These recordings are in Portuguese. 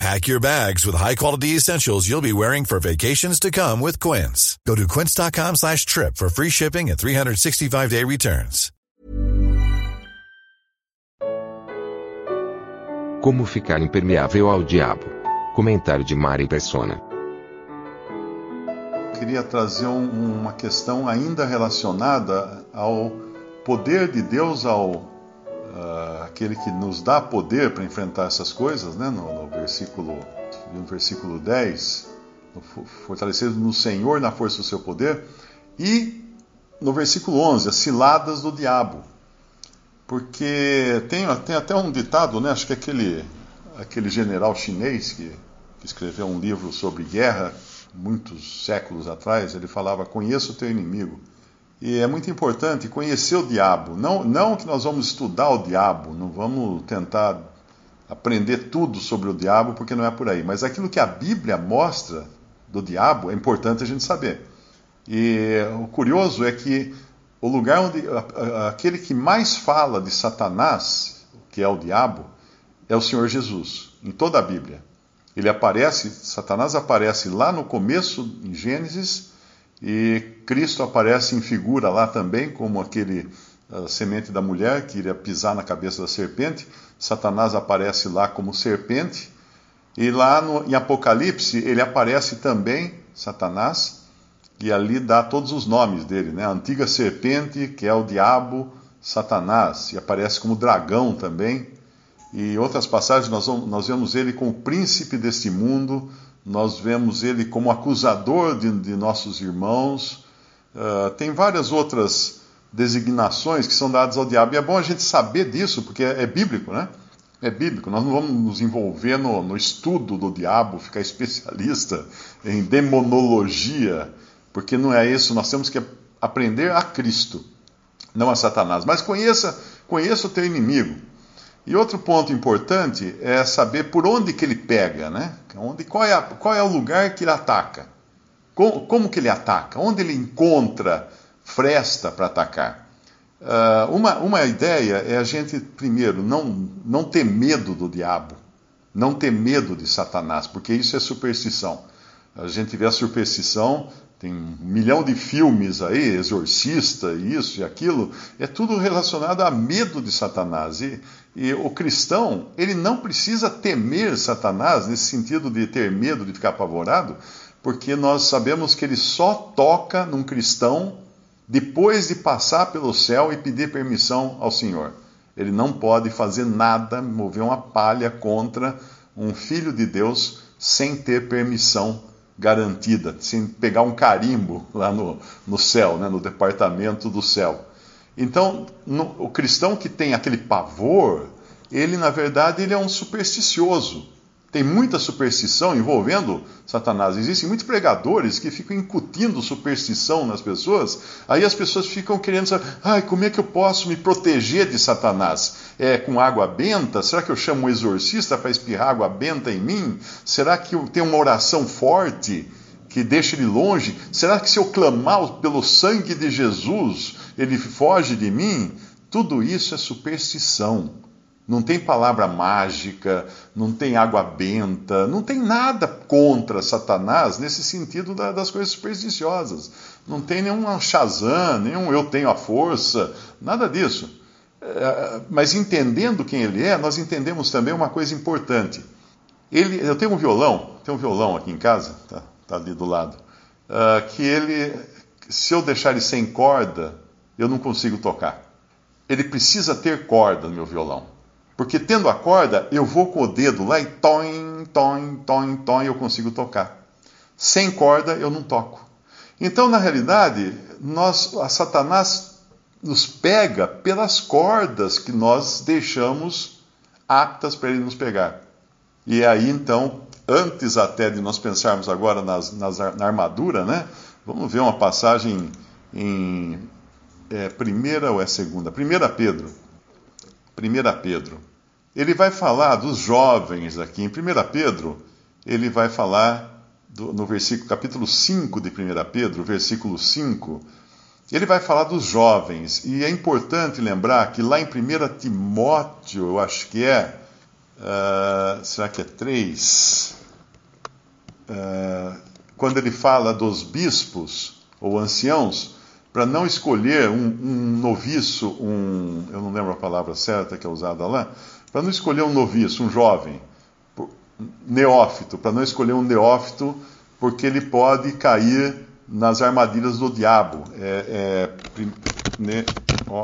Pack your bags with high-quality essentials you'll be wearing for vacations to come with Quince. Go to quince.com slash trip for free shipping and 365-day returns. Como ficar impermeável ao diabo? Comentário de Mari Persona. Queria trazer um, uma questão ainda relacionada ao poder de Deus, ao uh, aquele que nos dá poder para enfrentar essas coisas, né? no, no versículo, no versículo 10, fortalecido no Senhor na força do seu poder, e no versículo 11, as ciladas do diabo. Porque tem, tem até um ditado, né? acho que aquele, aquele general chinês que, que escreveu um livro sobre guerra, muitos séculos atrás, ele falava: Conheça o teu inimigo. E é muito importante conhecer o diabo. Não, não que nós vamos estudar o diabo, não vamos tentar aprender tudo sobre o diabo, porque não é por aí. Mas aquilo que a Bíblia mostra do diabo é importante a gente saber. E o curioso é que o lugar onde aquele que mais fala de Satanás, que é o diabo, é o Senhor Jesus, em toda a Bíblia. Ele aparece, Satanás aparece lá no começo, em Gênesis, e Cristo aparece em figura lá também, como aquele semente da mulher que iria pisar na cabeça da serpente. Satanás aparece lá como serpente. E lá no, em Apocalipse ele aparece também, Satanás, e ali dá todos os nomes dele, né? A antiga serpente, que é o diabo, Satanás, e aparece como dragão também. E outras passagens nós, vamos, nós vemos ele como príncipe deste mundo, nós vemos ele como acusador de, de nossos irmãos. Uh, tem várias outras designações que são dadas ao diabo. E é bom a gente saber disso, porque é, é bíblico, né? É bíblico. Nós não vamos nos envolver no, no estudo do diabo, ficar especialista em demonologia porque não é isso, nós temos que aprender a Cristo, não a Satanás. Mas conheça, conheça o teu inimigo. E outro ponto importante é saber por onde que ele pega, né? Onde, qual, é a, qual é o lugar que ele ataca? Como, como que ele ataca? Onde ele encontra fresta para atacar? Uh, uma, uma ideia é a gente, primeiro, não, não ter medo do diabo, não ter medo de Satanás, porque isso é superstição. A gente vê a superstição tem um milhão de filmes aí, exorcista, isso e aquilo, é tudo relacionado a medo de Satanás. E, e, o cristão, ele não precisa temer Satanás, nesse sentido de ter medo, de ficar apavorado, porque nós sabemos que ele só toca num cristão depois de passar pelo céu e pedir permissão ao Senhor. Ele não pode fazer nada, mover uma palha contra um filho de Deus sem ter permissão garantida, sem pegar um carimbo lá no, no céu, né, no departamento do céu. Então, no, o cristão que tem aquele pavor, ele na verdade ele é um supersticioso. Tem muita superstição envolvendo Satanás. Existem muitos pregadores que ficam incutindo superstição nas pessoas. Aí as pessoas ficam querendo saber, ai, como é que eu posso me proteger de Satanás? É com água benta? Será que eu chamo um exorcista para espirrar água benta em mim? Será que eu tenho uma oração forte que deixa ele longe? Será que se eu clamar pelo sangue de Jesus, ele foge de mim? Tudo isso é superstição. Não tem palavra mágica, não tem água benta, não tem nada contra Satanás nesse sentido da, das coisas supersticiosas. Não tem nenhum Shazam, nenhum eu tenho a força, nada disso. É, mas entendendo quem ele é, nós entendemos também uma coisa importante. Ele, eu tenho um violão, tenho um violão aqui em casa, tá, tá ali do lado, uh, que ele, se eu deixar ele sem corda, eu não consigo tocar. Ele precisa ter corda no meu violão. Porque tendo a corda, eu vou com o dedo lá e toim, toim, toim, toim, eu consigo tocar. Sem corda, eu não toco. Então, na realidade, nós, a Satanás nos pega pelas cordas que nós deixamos aptas para ele nos pegar. E aí, então, antes até de nós pensarmos agora nas, nas, na armadura, né? Vamos ver uma passagem em é primeira ou é segunda? Primeira Pedro. Primeira Pedro. Ele vai falar dos jovens aqui. Em 1 Pedro, ele vai falar do, no versículo, capítulo 5 de 1 Pedro, versículo 5, ele vai falar dos jovens. E é importante lembrar que lá em 1 Timóteo, eu acho que é, uh, será que é 3? Uh, ah, quando ele fala dos bispos ou anciãos, para não escolher um, um, noviço, um, eu não lembro a palavra certa que é usada lá, para não escolher um noviço, um jovem, neófito, para não escolher um neófito, porque ele pode cair nas armadilhas do diabo. É, é, ne, ó,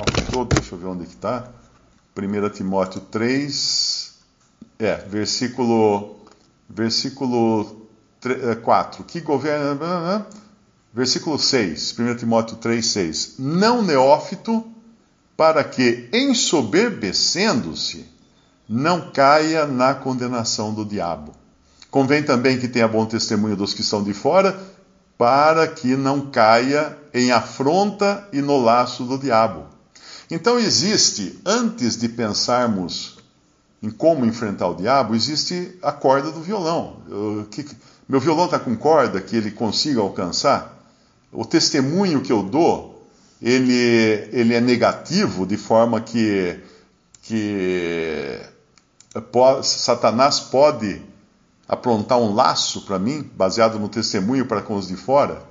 deixa eu ver onde está. 1 Timóteo 3, é, versículo, versículo 3, 4. É, que governa. Versículo 6, 1 Timóteo 3, 6. Não neófito, para que, ensoberbecendo-se, não caia na condenação do diabo. Convém também que tenha bom testemunho dos que estão de fora, para que não caia em afronta e no laço do diabo. Então existe, antes de pensarmos em como enfrentar o diabo, existe a corda do violão. Eu, que, meu violão está com corda que ele consiga alcançar? O testemunho que eu dou, ele, ele é negativo, de forma que, que Satanás pode aprontar um laço para mim, baseado no testemunho para com os de fora.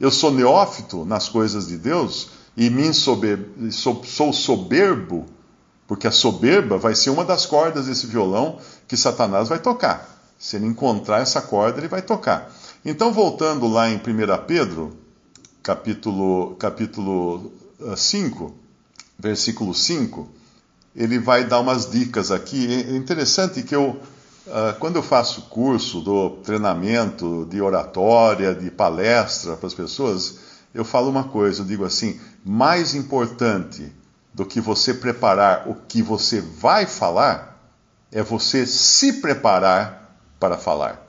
Eu sou neófito nas coisas de Deus e sober, sou, sou soberbo, porque a soberba vai ser uma das cordas desse violão que Satanás vai tocar. Se ele encontrar essa corda, ele vai tocar. Então, voltando lá em 1 Pedro, capítulo, capítulo 5, ah, versículo 5, ele vai dar umas dicas aqui. É interessante que eu, ah, quando eu faço curso do treinamento de oratória, de palestra para as pessoas, eu falo uma coisa, eu digo assim: mais importante do que você preparar o que você vai falar é você se preparar para falar.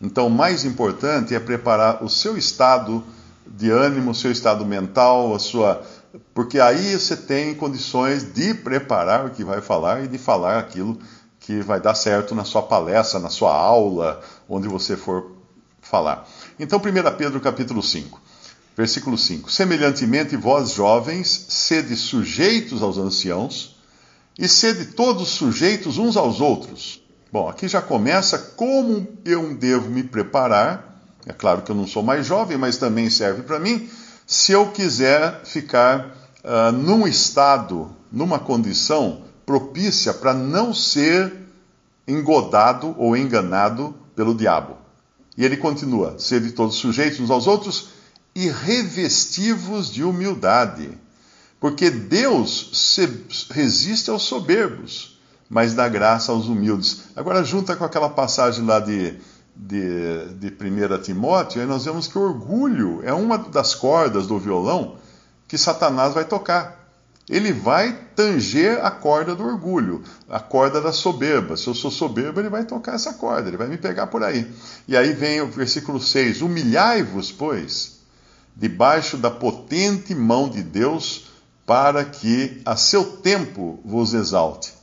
Então, mais importante é preparar o seu estado de ânimo, o seu estado mental, a sua porque aí você tem condições de preparar o que vai falar e de falar aquilo que vai dar certo na sua palestra, na sua aula, onde você for falar. Então, 1 Pedro capítulo 5, versículo 5. Semelhantemente, vós jovens, sede sujeitos aos anciãos, e sede todos sujeitos uns aos outros. Bom, aqui já começa como eu devo me preparar. É claro que eu não sou mais jovem, mas também serve para mim se eu quiser ficar uh, num estado, numa condição propícia para não ser engodado ou enganado pelo diabo. E ele continua: sede todos sujeitos uns aos outros e revestivos de humildade. Porque Deus resiste aos soberbos, mas dá graça aos humildes. Agora, junta com aquela passagem lá de de, de 1 Timóteo, aí nós vemos que o orgulho é uma das cordas do violão que Satanás vai tocar. Ele vai tanger a corda do orgulho, a corda da soberba. Se eu sou soberbo, ele vai tocar essa corda, ele vai me pegar por aí. E aí vem o versículo 6: Humilhai-vos, pois, debaixo da potente mão de Deus, para que a seu tempo vos exalte.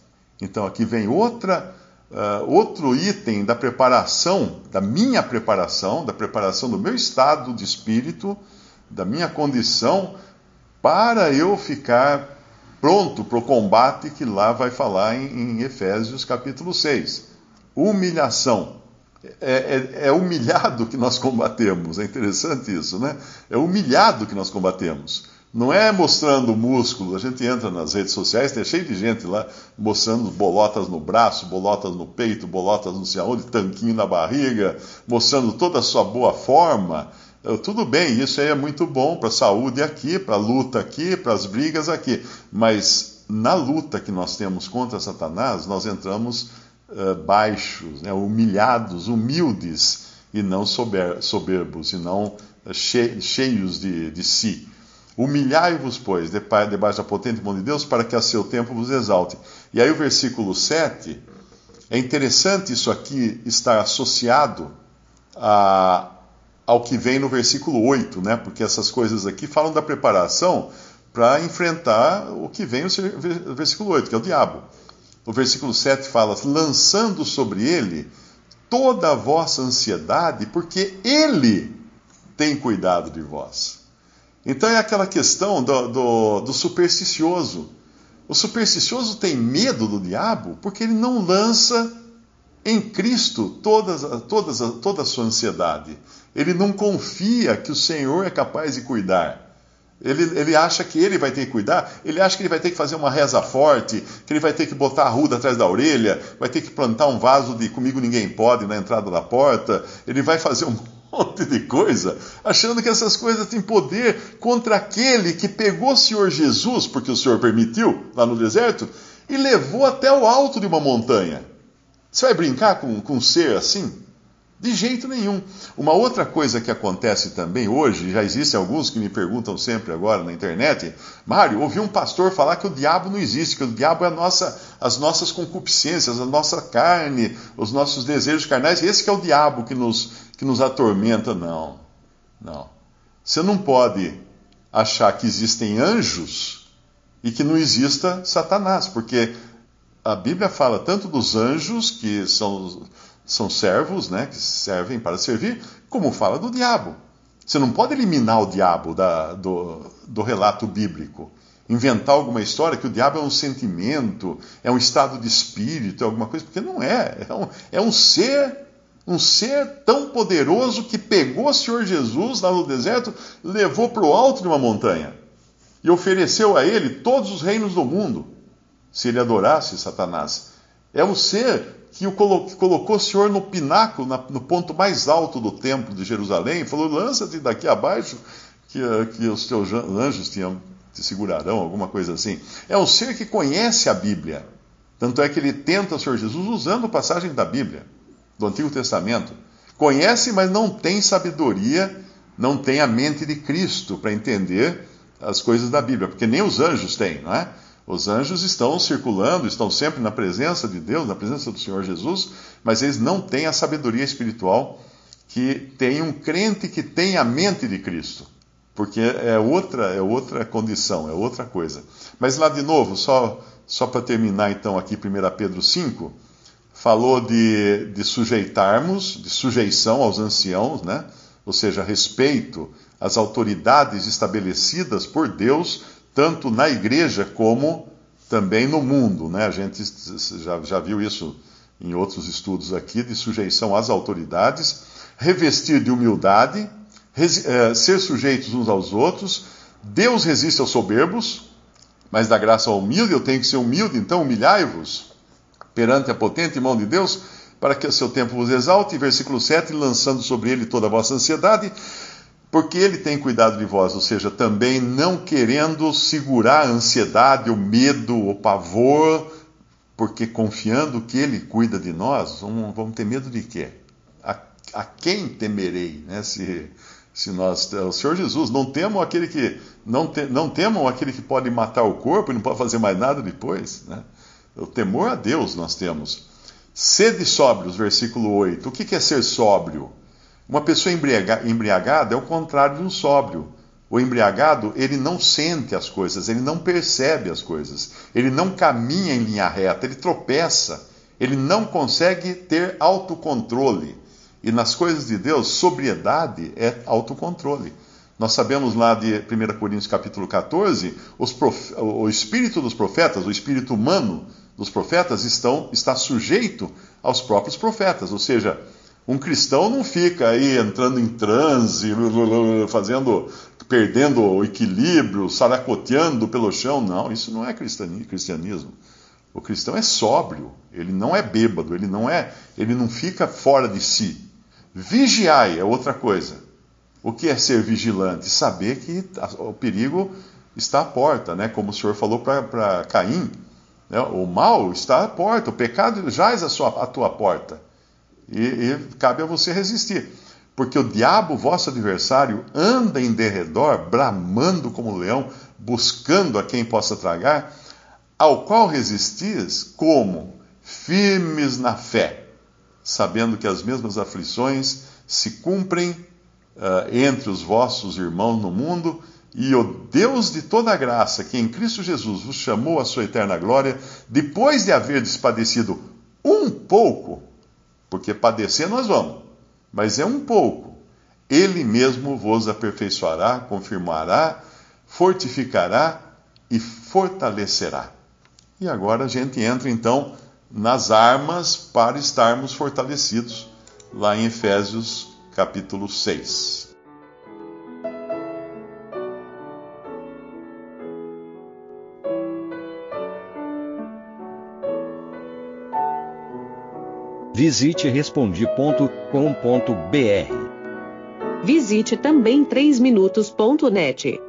Então aqui vem outra Uh, outro item da preparação, da minha preparação, da preparação do meu estado de espírito, da minha condição, para eu ficar pronto para o combate que lá vai falar em, em Efésios capítulo 6. Humilhação. É, é, é, humilhado que nós combatemos, é interessante isso, né? É humilhado que nós combatemos. Não é mostrando músculo, a gente entra nas redes sociais, tem cheio de gente lá mostrando bolotas no braço, bolotas no peito, bolotas não sei aonde, tanquinho na barriga, mostrando toda a sua boa forma. Tudo bem, isso aí é muito bom para a saúde aqui, para a luta aqui, para as brigas aqui. Mas na luta que nós temos contra Satanás, nós entramos uh, baixos, né, humilhados, humildes, e não sober, soberbos, e não uh, cheios de, de si. Humilhai-vos, pois, debaixo da potente mão de Deus, para que a seu tempo vos exalte. E aí o versículo 7, é interessante isso aqui estar associado a, ao que vem no versículo 8, né? Porque essas coisas aqui falam da preparação para enfrentar o que vem no versículo 8, que é o diabo. O versículo 7 fala: lançando sobre ele toda a vossa ansiedade, porque ele tem cuidado de vós. Então é aquela questão do, do, do supersticioso. O supersticioso tem medo do diabo porque ele não lança em Cristo todas, todas, toda a sua ansiedade. Ele não confia que o Senhor é capaz de cuidar. Ele, ele acha que ele vai ter que cuidar, ele acha que ele vai ter que fazer uma reza forte, que ele vai ter que botar a ruda atrás da orelha, vai ter que plantar um vaso de comigo ninguém pode na entrada da porta, ele vai fazer um monte de coisa, achando que essas coisas têm poder contra aquele que pegou o Senhor Jesus, porque o Senhor permitiu, lá no deserto, e levou até o alto de uma montanha. Você vai brincar com, com um ser assim? De jeito nenhum. Uma outra coisa que acontece também hoje, já existem alguns que me perguntam sempre agora na internet, Mário, ouvi um pastor falar que o diabo não existe, que o diabo é nossa, as nossas concupiscências, a nossa carne, os nossos desejos carnais, esse que é o diabo que nos, que nos atormenta. Não, não. Você não pode achar que existem anjos e que não exista Satanás, porque a Bíblia fala tanto dos anjos, que são são servos, né, que servem para servir, como fala do diabo. Você não pode eliminar o diabo da, do, do relato bíblico. Inventar alguma história que o diabo é um sentimento, é um estado de espírito, é alguma coisa, porque não é. É um, é um ser um ser tão poderoso que pegou o Senhor Jesus lá no deserto, levou para o alto de uma montanha e ofereceu a ele todos os reinos do mundo, se ele adorasse Satanás. É um ser que, o colocou, que colocou o Senhor no pináculo, na, no ponto mais alto do templo de Jerusalém, falou: lança-te daqui abaixo, que, que os teus anjos te, te segurarão, alguma coisa assim. É um ser que conhece a Bíblia. Tanto é que ele tenta o Senhor Jesus usando passagem da Bíblia, do Antigo Testamento. Conhece, mas não tem sabedoria, não tem a mente de Cristo para entender as coisas da Bíblia, porque nem os anjos têm, não é? Os anjos estão circulando, estão sempre na presença de Deus, na presença do Senhor Jesus, mas eles não têm a sabedoria espiritual que tem um crente que tem a mente de Cristo. Porque é outra, é outra condição, é outra coisa. Mas lá de novo, só, só para terminar então aqui 1 Pedro 5, falou de, de sujeitarmos, de sujeição aos anciãos, né? ou seja, respeito às autoridades estabelecidas por Deus tanto na igreja como também no mundo. Né? A gente já, já viu isso em outros estudos aqui, de sujeição às autoridades, revestir de humildade, res, é, ser sujeitos uns aos outros. Deus resiste aos soberbos, mas dá graça ao humilde. Eu tenho que ser humilde, então humilhai-vos perante a potente mão de Deus, para que o seu tempo vos exalte. Versículo 7: lançando sobre ele toda a vossa ansiedade, porque ele tem cuidado de vós, ou seja, também não querendo segurar a ansiedade, o medo, o pavor, porque confiando que ele cuida de nós, vamos, ter medo de quê? A, a quem temerei, né? Se, se nós, o Senhor Jesus, não temam aquele que não, te, não temam aquele que pode matar o corpo e não pode fazer mais nada depois, né? O temor a Deus nós temos. Sede sóbrios, versículo 8. O que é ser sóbrio? Uma pessoa embriaga, embriagada é o contrário de um sóbrio. O embriagado, ele não sente as coisas, ele não percebe as coisas, ele não caminha em linha reta, ele tropeça, ele não consegue ter autocontrole. E nas coisas de Deus, sobriedade é autocontrole. Nós sabemos lá de 1 Coríntios capítulo 14, prof... o espírito dos profetas, o espírito humano dos profetas estão, está sujeito aos próprios profetas, ou seja, um cristão não fica aí entrando em transe, fazendo, perdendo o equilíbrio, saracoteando pelo chão. Não, isso não é cristianismo. O cristão é sóbrio, ele não é bêbado, ele não é, ele não fica fora de si. Vigiai é outra coisa. O que é ser vigilante? Saber que o perigo está à porta, né? Como o Senhor falou para Caim, né? o mal está à porta, o pecado jaz à, sua, à tua porta. E, e cabe a você resistir. Porque o diabo, vosso adversário, anda em derredor, bramando como leão, buscando a quem possa tragar, ao qual resistis como? Firmes na fé, sabendo que as mesmas aflições se cumprem uh, entre os vossos irmãos no mundo, E o Deus de toda graça, que em Cristo Jesus vos chamou à sua eterna glória, depois de haver despadecido um pouco, porque padecer nós vamos, mas é um pouco, ele mesmo vos aperfeiçoará, confirmará, fortificará e fortalecerá. E agora a gente entra então nas armas para estarmos fortalecidos, lá em Efésios capítulo 6. Visite respondi.com.br. Visite também 3minutos.net.